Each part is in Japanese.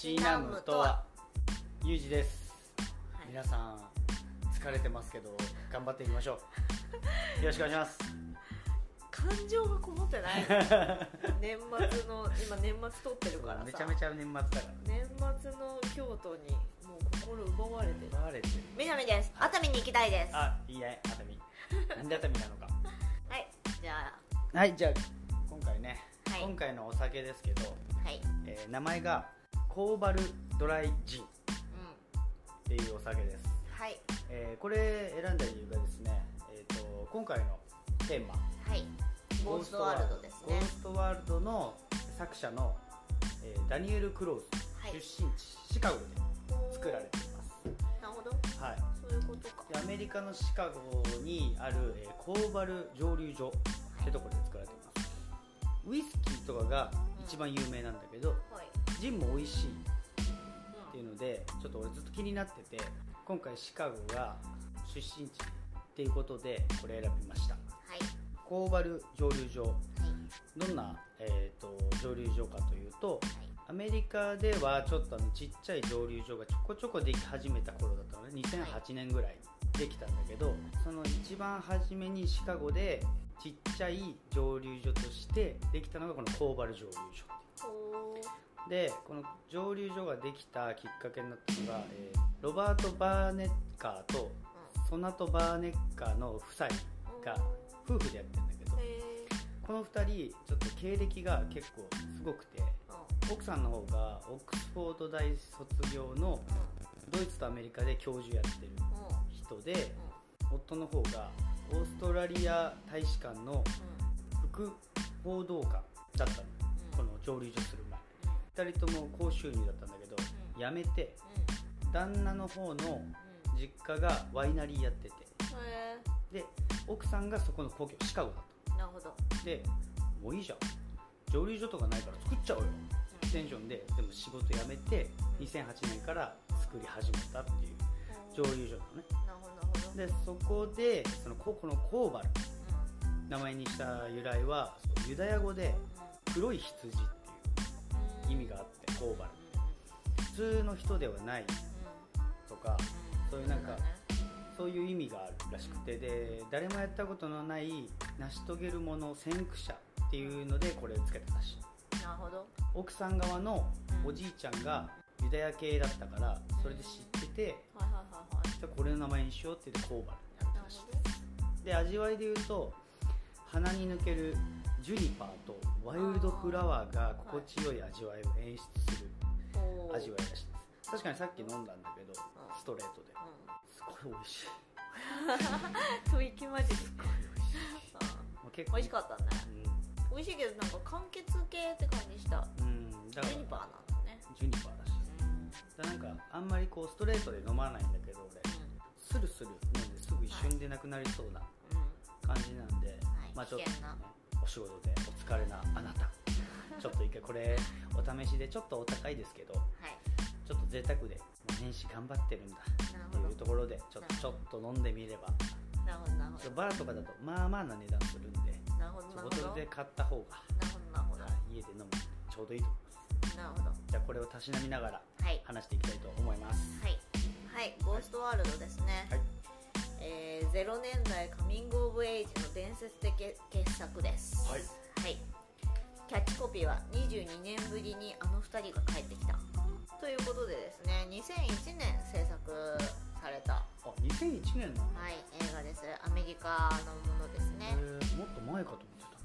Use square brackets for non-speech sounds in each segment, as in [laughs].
シナムとは。ゆうじです、はい皆さん疲れてますけど頑張っていきましょう。[laughs] よろしくお願いします。感情がこもってない。[laughs] 年末の今年末撮ってるからさ。めちゃめちゃ年末だから。年末の京都にもう心奪われてる。奪われてる。南です。熱海に行きたいです。はあいいね。熱海。なんで熱海なのか。[laughs] い。じゃはいじゃあ今回ね、はい。今回のお酒ですけど、あはい。えー名前がコーバルドライジン。っうんていうお酒です、はい。えーこれ選んだ理由がですね、えー、と今回のテーマ。はい。ゴーストワールドですね。ゴーストワールドの作者の、えーダニエル・クローズ、はい。出身地シカゴで作られています、なるほど。はい、そういうことか。でアメリカのシカゴにある、えーコーバル蒸留所ってところで作られています。ウイスキーとかが一番有名なんだけど、はいジンも美味しいっていうのでちょっと俺ずっと気になってて今回シカゴが出身地っていうことでこれ選びました。はい。コーバル蒸留所。はい。どんな、えー、と蒸留所かというとはい。アメリカではちょっとあのちっちゃい蒸留所がちょこちょこでき始めた頃だったのね。2008年ぐらいにできたんだけどその一番初めにシカゴでちっちゃい蒸留所としてできたのがこのコーバル蒸留所でこの蒸留所ができたきっかけになったのが、えーロバート・バーネッカーとソナト・バーネッカーの夫妻が夫婦でやってるんだけどこの2人ちょっと経歴が結構すごくて奥さんの方がオックスフォード大卒業のドイツとアメリカで教授やってる人で夫の方がオーストラリア大使館の副報道官だったの。この蒸留所する前2人とも高収入だったんだけど辞めて旦那の方の実家がワイナリーやってて。へで奥さんがそこの故郷シカゴだっえなるほど。たでもういいじゃん。蒸留所とかないから作っちゃおうよ。テンションで。でも仕事辞めて2008年から作り始めたっていう。蒸留所なのね。でそこでそのここのコーバル。名前にした由来はユダヤ語で黒い羊って意味があってコーバル普通の人ではないとかそういうなんかそういう意味があるらしくてで誰もやったことのない成し遂げるもの先駆者っていうのでこれをつけたらし。いなるほど。奥さん側のおじいちゃんがユダヤ系だったからそれで知っててこれの名前にしようって言ってコーバルになったらしいほで味わいで言うと鼻に抜けるジュニパーとワイルドフラワーが心地よい味わいを演出する味わいらしいです。確かにさっき飲んだんだけどストレートで。うすごい美味しい。[laughs] ん吐息マジですかもう結美味しかったね。う美味しいけどなんか柑橘系って感じした。ん、うん、だから。ジュニパーなんだね。ジュニパーらし。いだからなんかあんまりこうストレートで飲まないんだけど俺。スルスル飲んですぐ一瞬でなくなりそうなうん。うん。感じなんで、はい。まあちょっと、ねお仕事でお疲れなあなた。ちょっと一回これお試しでちょっとお高いですけどはい。ちょっと贅沢でもう年始頑張ってるんだ。っていうところでちょっとちょっと飲んでみれば。なるほどなるほど。バーとかだとまあまあな値段するんでなるほどボトルで買った方が、なるほど家で飲むちょうどいいと思います。なるほど。じゃあこれをたしなみながらはい。話していきたいと思います。はい。はい。ゴーストワールドですね、はいえー、0年代カミング・オブ・エイジの伝説的傑作です。はい。はい。キャッチコピーは22年ぶりにあの2人が帰ってきた。ということでですね2001年制作された、あ2001年の、はい、映画です。アメリカのものですね。えーもっと前かと思って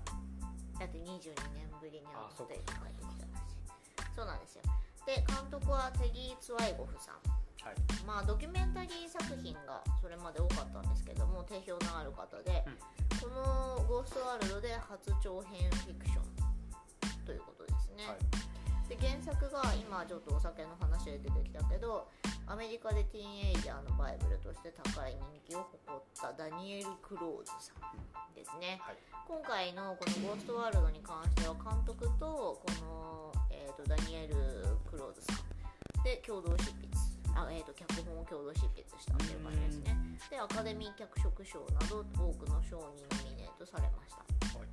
た。だって22年ぶりにあのあそっ2か人が帰ってきたらしい。そうなんですよ。で監督はテギー・ツワイゴフさんはい。まあドキュメンタリー作品がそれまで多かったんですけども定評のある方で、この「ゴーストワールド」で初長編フィクションということですね、はい。で原作が今ちょっとお酒の話で出てきたけどアメリカでティーンエイジャーのバイブルとして高い人気を誇ったダニエル・クローズさんですね、はい。今回のこの「ゴーストワールド」に関しては監督とこの、えー、とダニエル・クローズさんで共同執筆あ、えー、と脚本を共同執筆したっていう感じですね。でアカデミー脚色賞など多くの賞にノミネートされました。はい。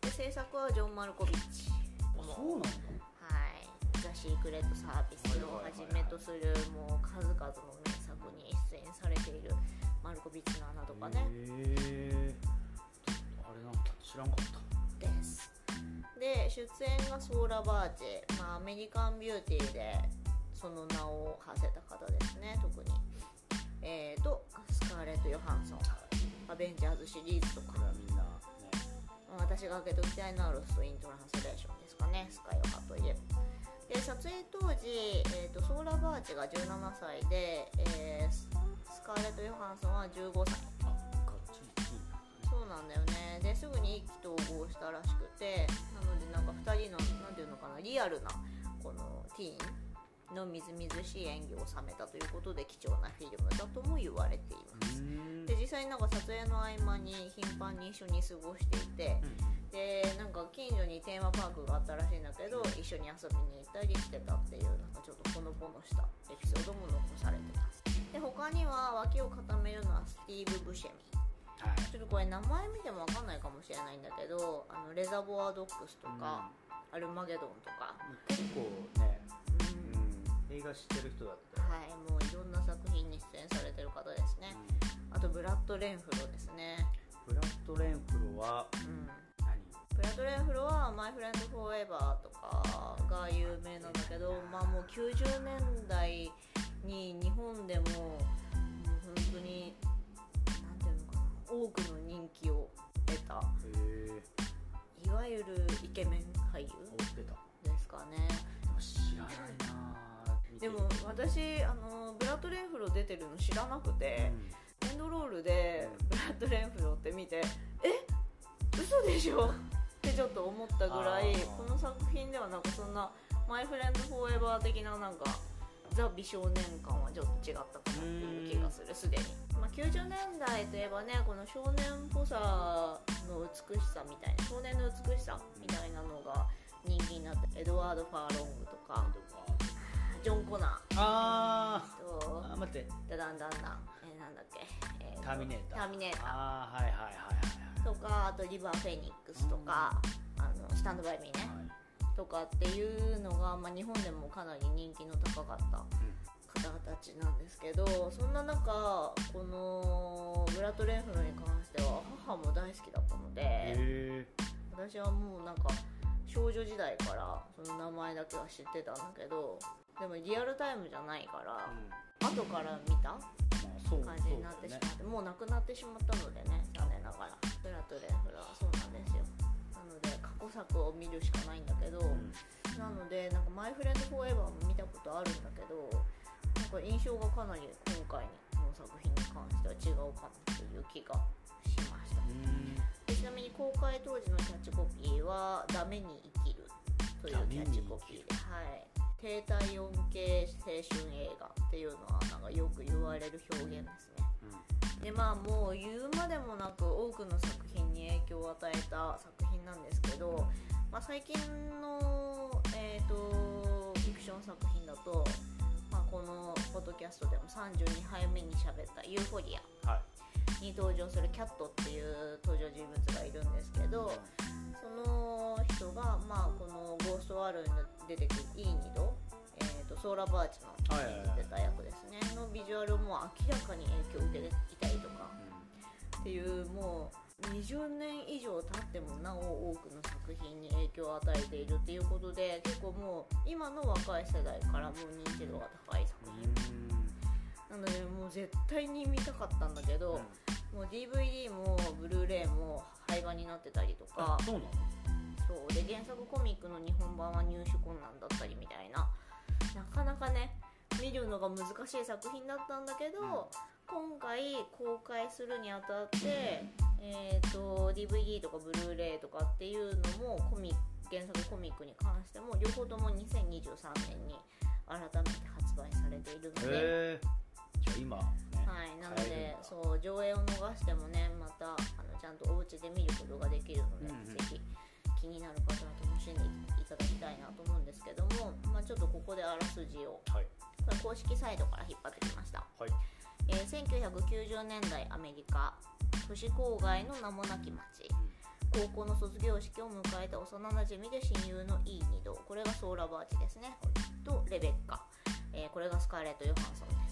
で制作はジョン・マルコビッチあそうなんだはい。ザ・シークレット・サービスをはじめとするもう数々の名作に出演されているマルコビッツの穴とかね。へえあれなんか知らんかった。です。で出演がソーラ・バーチェ、まあ、アメリカンビューティーでその名を馳せた方ですね特に。えーとスカーレット・ヨハンソン。アベンジャーズシリーズとか。みんなね私が開けておきたいのはロスト・イントランスレーションですかねスカイオハといえば。で撮影当時、えーと、ソーラ・バーチが17歳で、えー、スカーレット・ヨハンソンは15歳。そうなんだよね。ですぐに意気投合したらしくて。なのでなんか2人の何ていうのかなリアルなこのティーンのみずみずしい演技を収めたということで貴重なフィルムだとも言われています。で実際になんか撮影の合間に頻繁に一緒に過ごしていて、でなんか近所にテーマパークがあったらしいんだけど一緒に遊びに行ったりしてたっていうなんかちょっとほのぼのしたエピソードも残されてますで他には脇を固めるのはスティーブ・ブシェミ。はい。ちょっとこれ名前見ても分かんないかもしれないんだけどあのレザボアドックスとか、アルマゲドンとか、結構ね、うんうん、映画知ってる人だったよ、はいもういろんな作品に出演されてる方ですね。あとブラッド・レンフロですね。ブラッド・レンフロはうん。何ブラッド・レンフロは「マイ・フレンド・フォーエバー」とかが有名なんだけど、まあ、もう90年代に日本でももう本当になんていうのかな多くの人気を得たいわゆるイケメン俳優ですかね。知らないなでも私あのブラッド・レンフロ出てるの知らなくて、エンドロールでブラッド・レンフロって見てえ？嘘でしょ？ってちょっと思ったぐらいこの作品ではなんかそんな「マイ・フレンド・フォーエバー」的ななんかザ美少年感はちょっと違ったかなっていう気がする。すでに、まあ、90年代といえばねこの少年っぽさの美しさみたいな少年の美しさみたいなのが人気になってエドワード・ファーロングとかジョン・コナあー。とーあ待って。ダダンダンダン、えーなんだっけ、えーと。ターミネーターターミネータああはいはいはいはい。ーとかあとリバー・フェニックスとか、あのスタンドバイミーね、はい。とかっていうのが、まあ、日本でもかなり人気の高かった方たちなんですけどそんな中このブラッド・レンフロに関しては母も大好きだったのでへえ私はもうなんか少女時代からその名前だけは知ってたんだけどでもリアルタイムじゃないから、後から見た感じになってしまって、もうなくなってしまったのでね残念ながら。ブラッドレンフラはそうなんですよ。なので過去作を見るしかないんだけど、うん。なのでなんか「マイ・フレンド・フォーエバー」も見たことあるんだけどなんか印象がかなり今回の作品に関しては違うかなっていう気がしましたちなみに公開当時のキャッチコピーは「ダメに生きる」というキャッチコピーで、はい、低体温系青春映画っていうのはなんかよく言われる表現ですね。でまあもう言うまでもなく多くの作品に影響を与えた作品なんですけど、まあ、最近の、えー、とフィクション作品だと、まあ、このポッドキャストでも32杯目に喋った「ユーフォリア。はい」に登場するキャットっていう登場人物がいるんですけどその人が、まあ、この「ゴーストワールド」に出てくるイーニド、えー、とソーラ・バーチの演じてた役ですね。のビジュアルも明らかに影響を受けていたりとか。っていうもう20年以上経ってもなお多くの作品に影響を与えているっていうことで結構もう今の若い世代からも認知度が高い作品なのでもう絶対に見たかったんだけど、もう DVD もブルーレイも廃画になってたりとか。あそうなの？そうで原作コミックの日本版は入手困難だったりみたいな。なかなかね見るのが難しい作品だったんだけど、今回公開するにあたって、えー、と DVD とかブルーレイとかっていうのもコミ原作コミックに関しても両方とも2023年に改めて発売されているので。へえじゃあ今ねはい、なのでそう上映を逃してもねまたあのちゃんとお家で見ることができるので、うんうん。ぜひ気になる方は楽しんでいただきたいなと思うんですけども、まあ、ちょっとここであらすじをはい。これ公式サイトから引っ張ってきました、はい。えー1990年代アメリカ都市郊外の名もなき町高校の卒業式を迎えた幼なじみで親友のイーニドこれがソーラバーチですね。とレベッカ、えー、これがスカーレット・ヨハンソン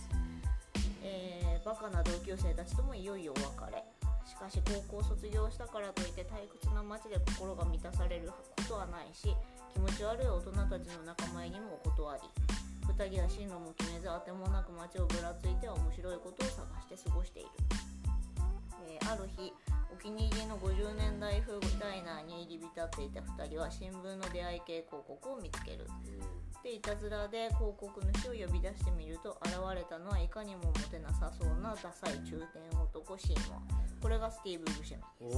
えー、バカな同級生たちともいよいよお別れ。しかし高校卒業したからといって退屈な街で心が満たされることはないし気持ち悪い大人たちの仲間入りもお断り。2人は進路も決めずあてもなく街をぶらついては面白いことを探して過ごしている、えー、ある日お気に入りの50年代風ダイナーに入り浸っていた2人は新聞の出会い系広告を見つける。でいたずらで広告主を呼び出してみると現れたのはいかにもモテなさそうなダサい中年男シーモンこれがスティーブ・ブシェミで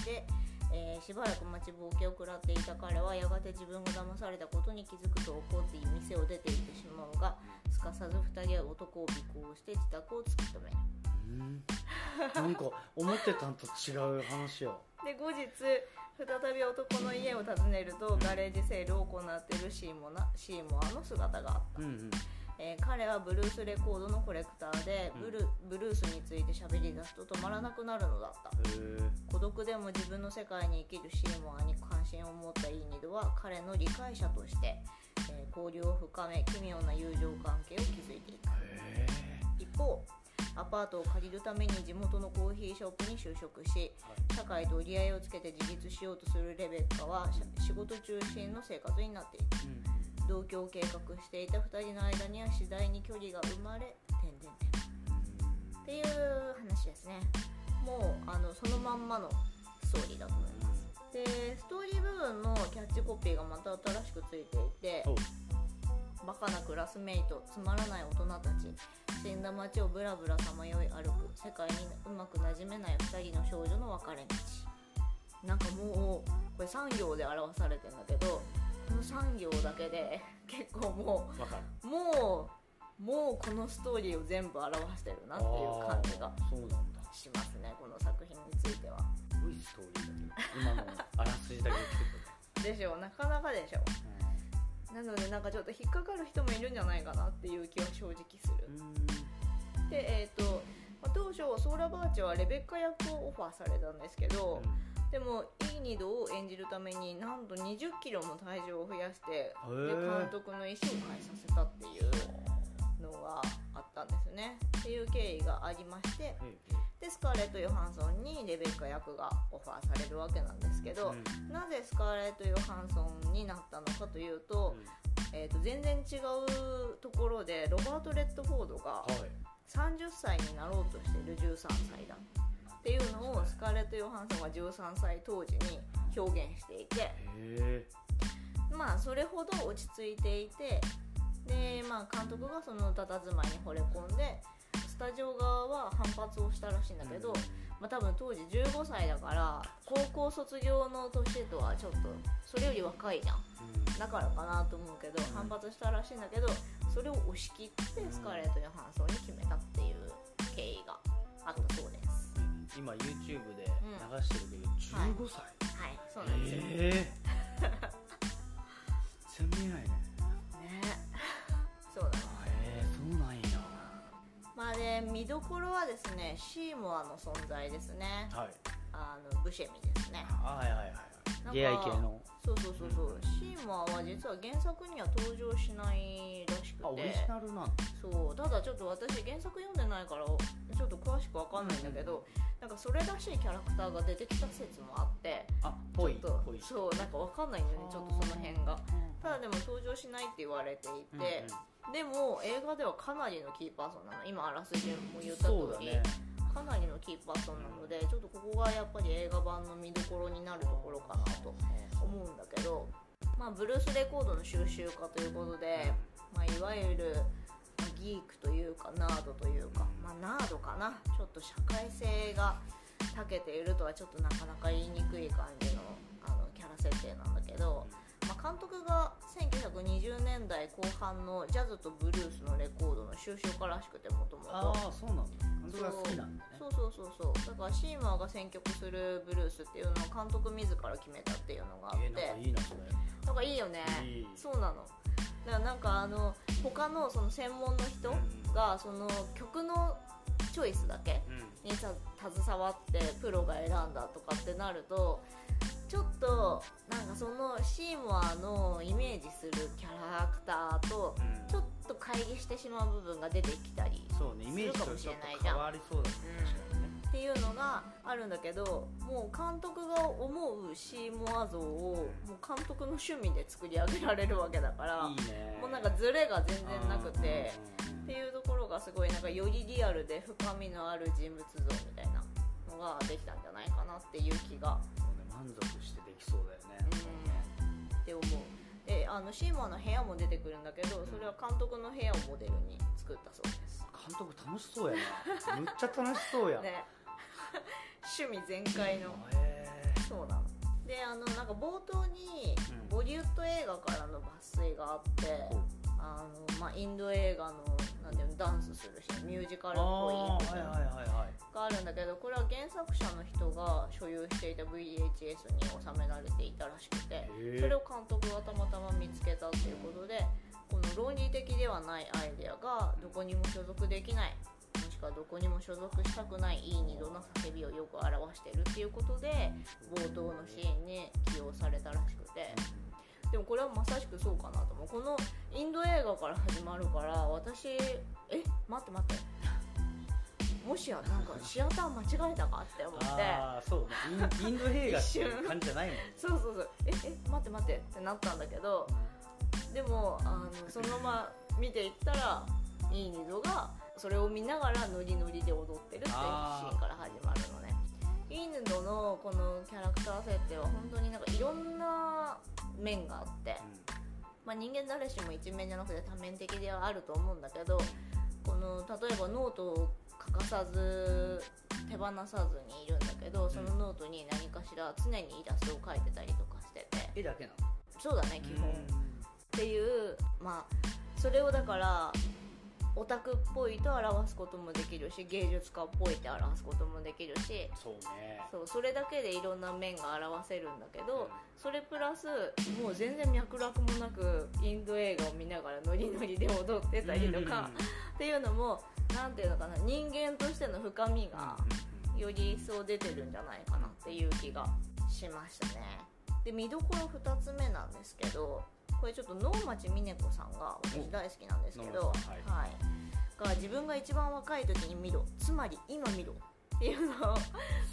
す。で、えー、しばらく待ちぼうけを食らっていた彼はやがて自分が騙されたことに気づくと怒って店を出て行ってしまうがすかさず2人は男を尾行して自宅を突き止めるなんか思ってたんと違う話よ。で後日再び男の家を訪ねるとガレージセールを行っているシーモナシーモアの姿があった、うんうん。えー、彼はブルースレコードのコレクターでブルうん、ブルースについて喋り出すと止まらなくなるのだった。孤独でも自分の世界に生きるシーモアに関心を持ったイーニドは彼の理解者として、えー、交流を深め奇妙な友情関係を築いていく。一方アパートを借りるために地元のコーヒーショップに就職し社会と折り合いをつけて自立しようとするレベッカは仕事中心の生活になっている、うん、同居を計画していた2人の間には次第に距離が生まれ点々点っていう話ですね。もうあのそのまんまのストーリーだと思います。でストーリー部分のキャッチコピーがまた新しくついていてバカなクラスメイトつまらない大人たち。死んだ街をブラブラさまよい歩く。世界にうまくなじめない2人の少女の別れ道。なんかもうこれ3行で表されてんだけどこの3行だけで結構もうもうもうこのストーリーを全部表してるなっていう感じがしますねこの作品については。すごいストーリーだけど今のあらすじだけ聞くと。でしょなかなかでしょ、うんなのでなんかちょっと引っかかる人もいるんじゃないかなっていう気は正直する。でえっ、ー、と、まあ、当初ソーラバーチはレベッカ役をオファーされたんですけど、うん、でもいいニドを演じるためになんと2 0キロも体重を増やしてで監督の意思を変えさせたっていう。のがあったんですね。っていう経緯がありまして、でスカーレット・ヨハンソンにレベッカ役がオファーされるわけなんですけど、うん、なぜスカーレット・ヨハンソンになったのかというとうん、えーと、全然違うところでロバート・レッドフォードが30歳になろうとしている13歳だ。っていうのをスカーレット・ヨハンソンは13歳当時に表現していてまあそれほど落ち着いていてで、まあ、監督がその佇まいに惚れ込んでスタジオ側は反発をしたらしいんだけど、まあ、多分当時15歳だから高校卒業の年とはちょっとそれより若いじゃん、だからかなと思うけど反発したらしいんだけどそれを押し切ってスカーレット・ヨハンソンに決めたっていう経緯があったそうです、今 YouTube で流してるけど、15歳、はい、はい、そうなんですよ、えー、[laughs] 全然見ないねで見どころはですねシーモアの存在ですね、はい、あのブシェミですね。はいはいはい出会い系のそうそうそうそう、うん、シーモアは実は原作には登場しないらしくて。オリジナルなんそうただちょっと私原作読んでないからちょっと詳しく分かんないんだけど、うん、なんかそれらしいキャラクターが出てきた説もあってあぽいそうなんか分かんないんだよねちょっとその辺が。ただでも登場しないって言われていて、でも映画ではかなりのキーパーソンなの。今あらすじも言った通り、ね、かなりのキーパーソンなのでちょっとここがやっぱり映画版の見どころになるところかなと思うんだけど、まあ、ブルースレコードの収集家ということで、まあ、いわゆるギークというかナードというか、まあ、ナードかな？ちょっと社会性が長けているとはちょっとなかなか言いにくい感じのあのキャラ設定なんだけど。まあ、監督が1920年代後半のジャズとブルースのレコードの収集家らしくてもともと。ああそうなんだ。監督が好きなんだね。そうそうそう。そうだからシーマーが選曲するブルースっていうのを監督自ら決めたっていうのがあって、えー、なんかいいなそれ。なんかいいよね。そうなの。だからなんかあの他のその専門の人がその曲のチョイスだけうんにさ携わってプロが選んだとかってなるとちょっとなんかそのシーモアのイメージするキャラクターとうん。ちょっと乖離してしまう部分が出てきたりそうねイメージとちょっと変わりそうだね。っていうのがあるんだけどもう監督が思うシーモア像をもう監督の趣味で作り上げられるわけだからもうなんかズレが全然なくてうんっていうところがすごいなんかよりリアルで深みのある人物像みたいなのができたんじゃないかなっていう気が。そうね満足してできそうだよね。って思う。であのシーモアの部屋も出てくるんだけどそれは監督の部屋をモデルに作ったそうです。監督楽しそうやな。むっちゃ楽しそうや。[laughs] ね。趣味全開の。へそうなの。であのなんか冒頭にうん。ボリウッド映画からの抜粋があって、うあのまあ、インド映画のなんていうのダンスするしミュージカルっあぽいがあるんだけどこれは原作者の人が所有していた VHS に収められていたらしくてそれを監督がたまたま見つけたっていうことでこの論理的ではないアイデアがどこにも所属できないもしくはどこにも所属したくないいい二度の叫びをよく表してるっていうことで冒頭のシーンに起用されたらしくてでもこれはまさしくそうかなと思う。このインド映画から始まるから私え待って待って。もしやなんかシアター間違えたかって思って。ああそうね。インインド映画っていう感じじゃないもん [laughs] そうそうそう。ええ待って待ってってなったんだけどでもあのそのまま見ていったらいい二度がそれを見ながらノリノリで踊ってるっていうシーンから始まるのね。イーニドのこのキャラクター設定は本当になんかいろんな面があって、まあ、人間誰しも一面じゃなくて多面的ではあると思うんだけどこの例えばノートを欠かさず手放さずにいるんだけどそのノートに何かしら常にイラストを描いてたりとかしてて。絵だけなの？そうだね基本。っていうまあそれをだからオタクっぽいと表すこともできるし芸術家っぽいって表すこともできるし。そうね。そうそれだけでいろんな面が表せるんだけどそれプラスもう全然脈絡もなくインド映画を見ながらノリノリで踊ってたりとかっていうのもなんていうのかな人間としての深みがより一層出てるんじゃないかなっていう気がしましたね。で見どころ2つ目なんですけどこれちょっと能町みね子さんが私大好きなんですけど、はい。が自分が一番若い時に見ろ。つまり今見ろっていうのを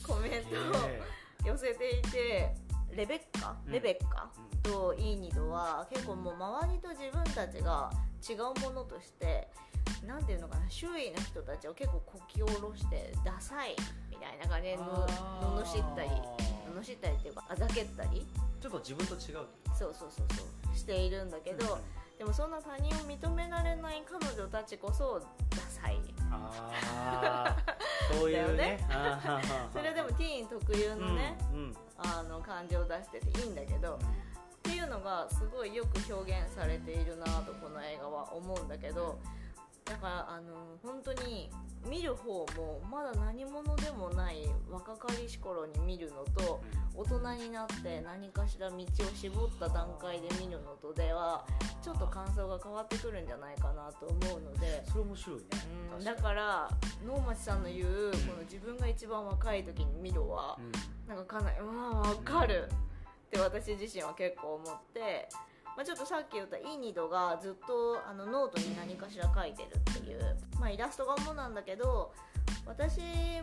コメントを寄せていてレベッカ？うん。レベッカ？とイーニドは結構もう周りと自分たちが違うものとしてなんていうのかな周囲の人たちを結構こき下ろしてダサいみたいな感じでの罵ったり罵ったりっていうかあざけったり。ちょっと自分と違うそうそうそうそうしているんだけど、でもそんな他人を認められない彼女たちこそダサい。ああそういうね。あーそれでもティーン特有のね、うんうん。あの感情を出してていいんだけどっていうのがすごいよく表現されているなとこの映画は思うんだけどだからあの本当に見る方もまだ何者でもない若かりし頃に見るのと大人になって何かしら道を絞った段階で見るのとではちょっと感想が変わってくるんじゃないかなと思うので。それ面白いね。うん、だから能町さんの言うこの自分が一番若い時に見ろはうん。なんかかなりまあ分かるって私自身は結構思って、まあ、ちょっとさっき言ったイーニドがずっとあのノートに何かしら書いてるっていう、まあ、イラストが主なんだけど私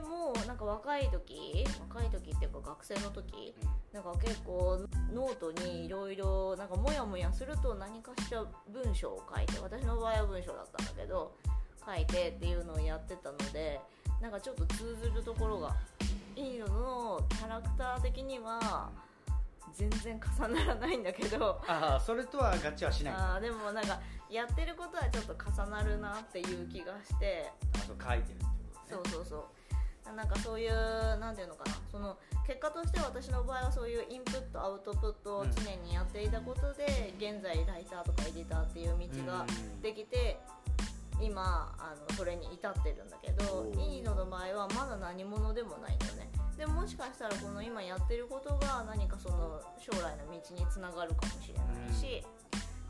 もなんか若い時若い時っていうか学生の時なんか結構ノートにいろいろなんかモヤモヤすると何かしら文章を書いて私の場合は文章だったんだけど書いてっていうのをやってたのでなんかちょっと通ずるところがいいののキャラクター的には全然重ならないんだけど。ああそれとは合致はしない。あでもなんかやってることはちょっと重なるなっていう気がして。そう書いてるってことね。そうそうそうなんかそういうなんていうのかな。その結果として私の場合はそういうインプットアウトプットを常にやっていたことで、現在ライターとかエディターっていう道ができて、今あのそれに至ってるんだけどイニドの場合はまだ何者でもないんだよねでももしかしたらこの今やってることが何かその将来の道につながるかもしれないし、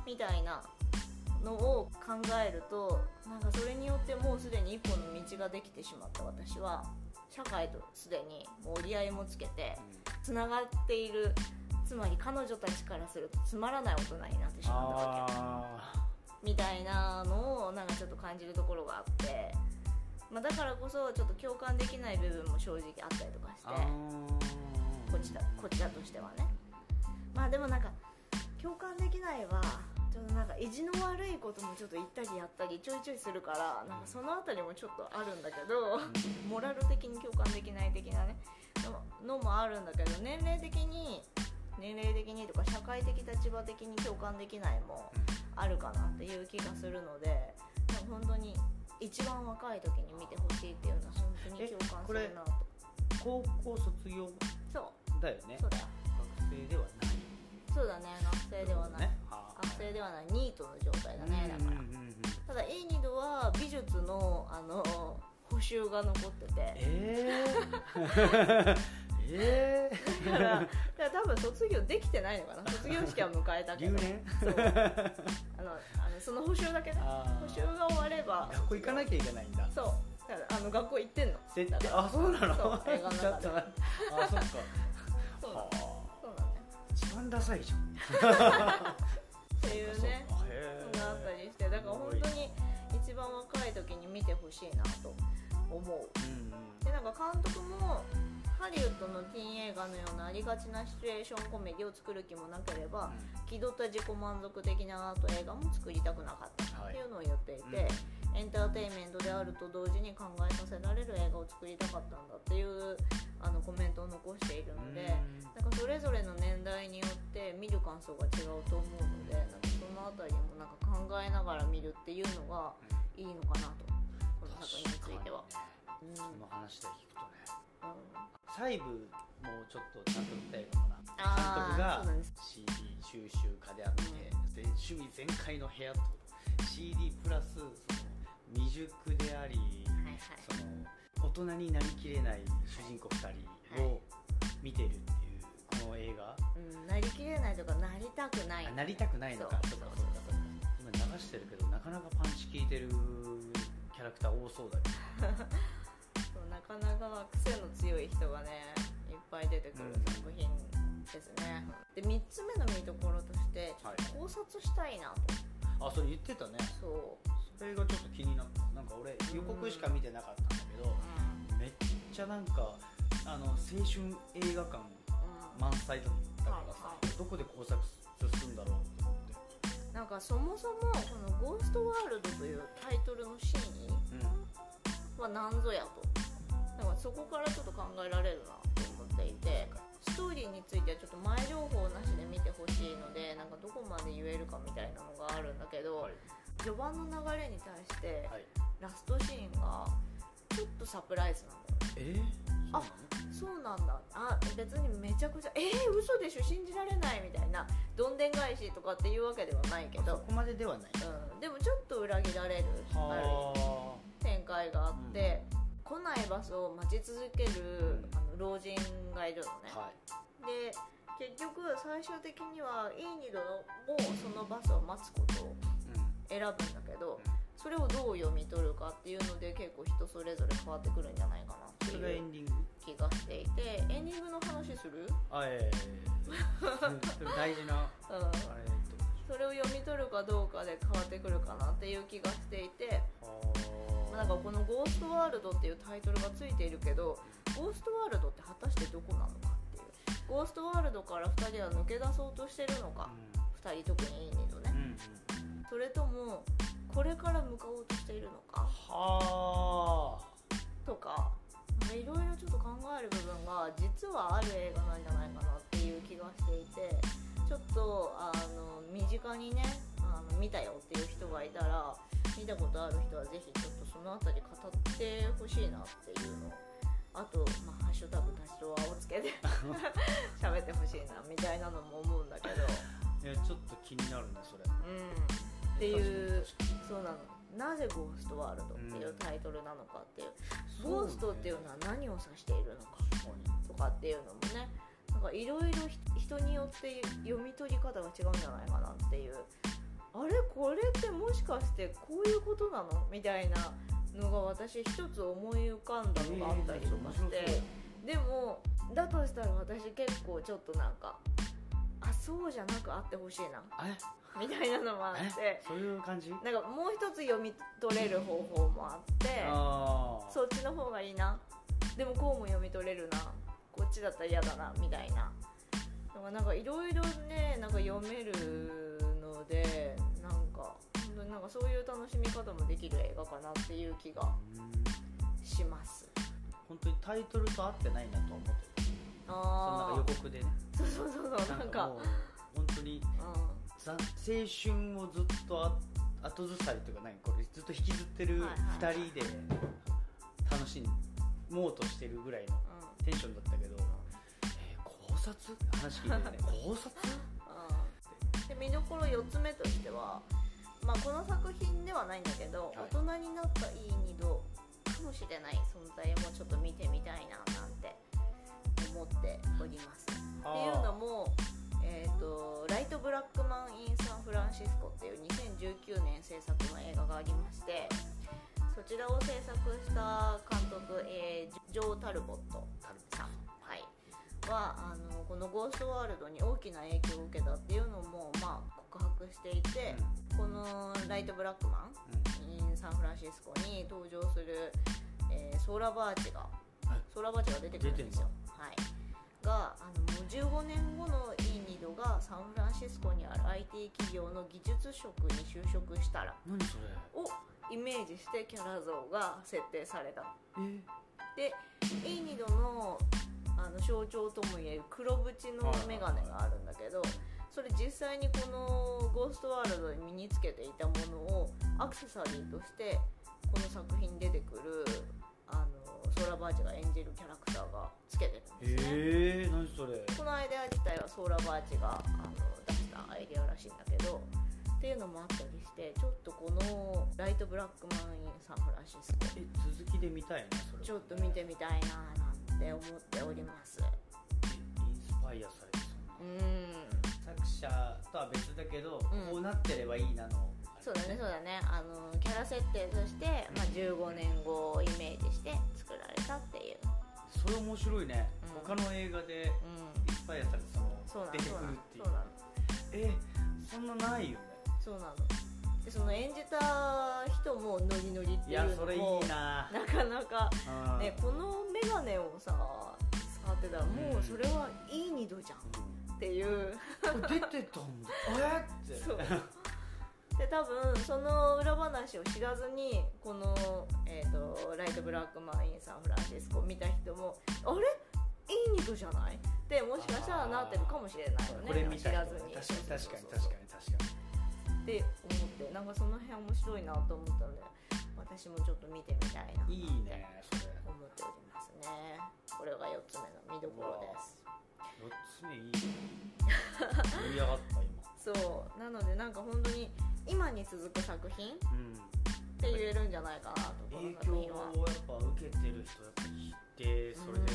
みたいなのを考えるとなんかそれによってもうすでに一本の道ができてしまった私は社会とすでに折り合いもつけてつながっているつまり彼女たちからするとつまらない大人になってしまったわけ。あみたいなのをなんかちょっと感じるところがあって、まあ、だからこそちょっと共感できない部分も正直あったりとかして。こちらこちらとしてはね。まあでもなんか共感できないはちょっとなんか意地の悪いこともちょっと言ったりやったりちょいちょいするからなんかそのあたりもちょっとあるんだけどモラル的に共感できない的なねののもあるんだけど年齢的に年齢的にとか社会的立場的に共感できないもあるかなっていう気がするので本当に一番若い時に見てほしいっていうのは本当に共感するなと。高校卒業そう。だよね。そうだよ学生ではない。そうだね。学生ではない、ね。学生ではないニートの状態だねだからうんうんうん。うんただ A ニドは美術のあの補習が残ってて。えー、[laughs] えだからだから多分卒業できてないのかな。卒業式は迎えたー、けど。そう。あのあのその補習だけね。補習が終われば。学校行かなきゃいけないんだ。そう。だからあの学校行ってんの。設定？だから。あそうなの？そう映画の中で。あそっか。そう。なの一番ダサいじゃん。っていうね。そんなあったりして。だから本当に一番若い時に見てほしいなと思う。うんうん。でなんか監督もハリウッドのティーン映画のようなありがちなシチュエーションコメディを作る気もなければ気取った自己満足的なアート映画も作りたくなかった。っていうのを言っていて、エンターテインメントであると同時に考えさせられる映画を作りたかったんだっていうあのコメントを残しているので、なんかそれぞれの年代によって見る感想が違うと思うのでなんかその辺りもなんか考えながら見るっていうのがいいのかなとこの作品については。うん。その話で聞くとね。うん細部もちょっとちゃんと見たいかもな監督が CD 収集家であって、で趣味全開の部屋と。CD プラスその未熟であり、その大人になりきれない主人公2人を見てるっていうこの映画、うん、なりきれないとかなりたくない。あなりたくないのか。そう。そうか今流してるけどなかなかパンチ効いてるキャラクター多そうだけど [laughs] なかなか癖の強い人がねいっぱい出てくるうん作品ですね、で3つ目の見どころとしてちょっと考察したいなと、あそれ言ってたね。そう、それがちょっと気になったなんか俺予告しか見てなかったんだけどうめっちゃなんかあの青春映画館ん満載だったからさはいどこで工作するんだろうと思って。うん、なんかそもそもこの「ゴーストワールド」というタイトルの真意は何ぞやとだからそこからちょっと考えられるなと思っていてストーリーについてはちょっと前情報なしで見てほしいのでなんかどこまで言えるかみたいなのがあるんだけど、はい。序盤の流れに対してはい。ラストシーンがちょっとサプライズなんだよ。えー、あそうなんだ。あ別にめちゃくちゃえー、嘘でしょ？信じられないみたいな。どんでん返しとかっていうわけではないけど、そこまでではない。うん、でもちょっと裏切られるあ。るは展開があって、来ないバスを待ち続けるあの老人がいるのね、あはい。で結局最終的にはいい二度もそのバスを待つことを選ぶんだけどそれをどう読み取るかっていうので結構人それぞれ変わってくるんじゃないかなってそれがエいうンディング？気がしていて。エンディングの話する？あええそれ大事な [laughs] うん。あれとそれを読み取るかどうかで変わってくるかなっていう気がしていて、まあなんかこの「ゴーストワールド」っていうタイトルがついているけどゴーストワールドって果たしてどこなのかっていうゴーストワールドから2人は抜け出そうとしてるのか、2人特にいいね。とねうん、うん。それともこれから向かおうとしているのか。はとかいろいろちょっと考える部分が実はある映画なんじゃないかなっていう気がしていてちょっとあの身近にねあの見たよっていう人がいたら見たことある人はぜひちょっとその辺り語ってほしいなっていうの。あと、まあ、ハッシュタグ多少はをつけて [laughs] 喋ってほしいなみたいなのも思うんだけど。いやちょっと気になるねそれ。うん。っていうそうなの。なぜゴーストワールドっていうタイトルなのかっていう、ゴーストっていうのは何を指しているのかとかっていうのもね。なんかいろいろ人によって読み取り方が違うんじゃないかなっていうあれ？これってもしかしてこういうことなの？みたいなのが私一つ思い浮かんだのがあったりとかして、でもだとしたら私結構ちょっとなんかあそうじゃなくあってほしいな。え？みたいなのもあって。え？そういう感じ？なんかもう一つ読み取れる方法もあって。そっちの方がいいな。でもこうも読み取れるな。こっちだったら嫌だな。みたいな。なんかいろいろねなんか読めるのでなんか本当になんかそういう楽しみ方もできる映画かなっていう気がうんします。本当にタイトルと合ってないなとは思ってるそのなんあか予告でね。あそうそうそうそうなんか本当にうざ青春をずっとあ後ずさりというか何これずっと引きずってるはいはいはい。2人で楽しもうとしてるぐらいのんうん。テンションだったけど、えー考察？話聞いてね。[laughs] 考察？見どころ4つ目としては、まあ、この作品ではないんだけど、はい大人になったいい二度かもしれない存在もちょっと見てみたいななんて思っております。っていうのも、えーと「ライト・ブラックマン・イン・サンフランシスコ」っていう2019年制作の映画がありましてそちらを制作した監督、えージョー・タルボットさん、はあのこの「ゴーストワールド」に大きな影響を受けたっていうのも、まあ、告白していて、この「ライト・ブラックマン」イン・サンフランシスコに登場する、えーソーラバーチがはい。ソーラバーチが出てくるんですよ、はい、があのもう15年後のイーニドがサンフランシスコにある IT 企業の技術職に就職したら何それ。をイメージしてキャラ像が設定された。えでイーニドのあの象徴ともいえる黒縁の眼鏡があるんだけどそれ実際にこの「ゴーストワールド」に身につけていたものをアクセサリーとしてこの作品に出てくるあのソーラバーチが演じるキャラクターがつけてるんですね、えー、何それ。このアイデア自体はソーラバーチがあの出したアイデアらしいんだけどっていうのもあったりしてちょっとこの「ライト・ブラックマン・イン・サンフランシスコ」え続きで見たいねそれ。ちょっと見てみたいななんて思っております。インスパイアされてう。ん作者とは別だけど、うん。こうなってればいいなの。そうだねそうだね。あのキャラ設定として、まあ、15年後をイメージして作られたっていう。それ面白いね、うん。他の映画でうん。インスパイアされてそのそうなの。出てくるっていう。えそんなないよね。そうなのでその演じた人もノリノリっていいうそれいいな。なかなかうん。ねこの眼鏡をさ使ってたらもうそれはいい二度じゃんっていう。うん出てたんだ。えって。[laughs] そう。で多分その裏話を知らずにこの、えーと「ライト・ブラックマン・イン・サンフランシスコ」見た人もあれ？いい二度じゃない？ってもしかしたらなってるかもしれないよね。これ見たい。知らずに。確かに確かに確かに確かにって思ってなんかその辺面白いなと思ったので私もちょっと見てみたいな。といいねそれ思っておりますね。これが4つ目の見どころです。4つ目いいね。盛り上がった今。そう。なのでなんか本当に今に続く作品っうん。て言えるんじゃないかなと影響をやっぱ受けてる人やっぱいてそれで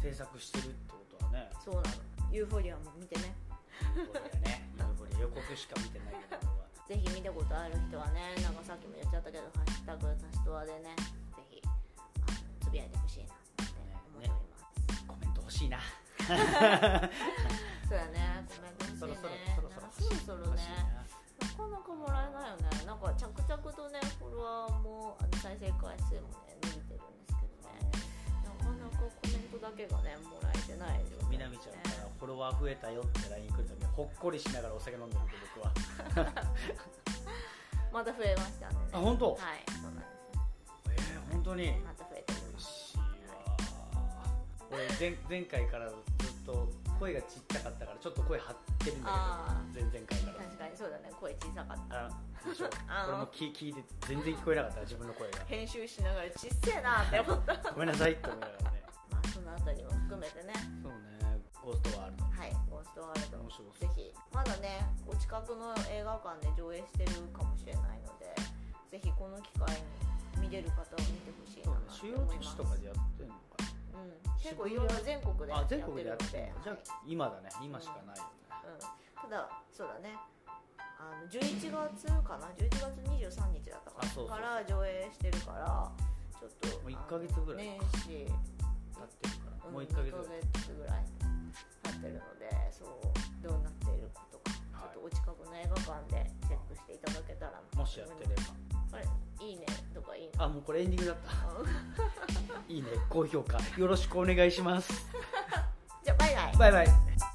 制作してるってことはね。そうなの。ユーフォリアも見てね。ユーフォリアね。ユーフォリア予告しか見てないけどぜひ見たことある人はねなんかさっきも言っちゃったけど「ハッシュタグタシトワ」でねぜひつぶやいてほしいなって思っております、コメント欲しいな。[laughs] そうやねコメント欲しいね。そろそろそろそろねなかなかもらえないよね。なんか着々とねフォロワーもあの再生回数もね伸びてるんトだけがねもらえてないみなみちゃんからフォロワー増えたよって LINE 来るときほっこりしながらお酒飲んでるんで僕は。[laughs] また増えましたね。あ本当？はいそうなんですよ。えー、本当に？また増えて嬉しいわ俺前前回からずっと声がちっちゃかったからちょっと声張ってるんだあけど前々回から。確かにそうだね声小さかった。あでしょ？[laughs] あ俺も聞聞いて全然聞こえなかった自分の声が。編集しながらちっせえなって思った。[laughs] ごめんなさいって思いながらねも含めてね。そうね。ゴーストワールド。はいゴーストワールド。面白ぜひまだねお近くの映画館で上映してるかもしれないのでぜひこの機会に見れる方は見てほしいそうね主要思います都市とかでやってんのかうん、結構いろいろ全国でなあやって全国でやってんるのでのじゃあ今だね。今しかないよね。うん、ただそうだね。あの11月かな？11月23日だったかあそうそうから上映してるからちょっともう1ヶ月ぐらい年始。経ってるもう1ヶ月。ぐらい1ヶ月ぐらい経ってるのでそうどうなっているかとか、はい。ちょっとお近くの映画館でチェックしていただけたらなもしやってれば。あれ？いいねとかいいねあもうこれエンディングだった。うん。いいね高評価。よろしくお願いします。[laughs] じゃあバイバイ。バイバイ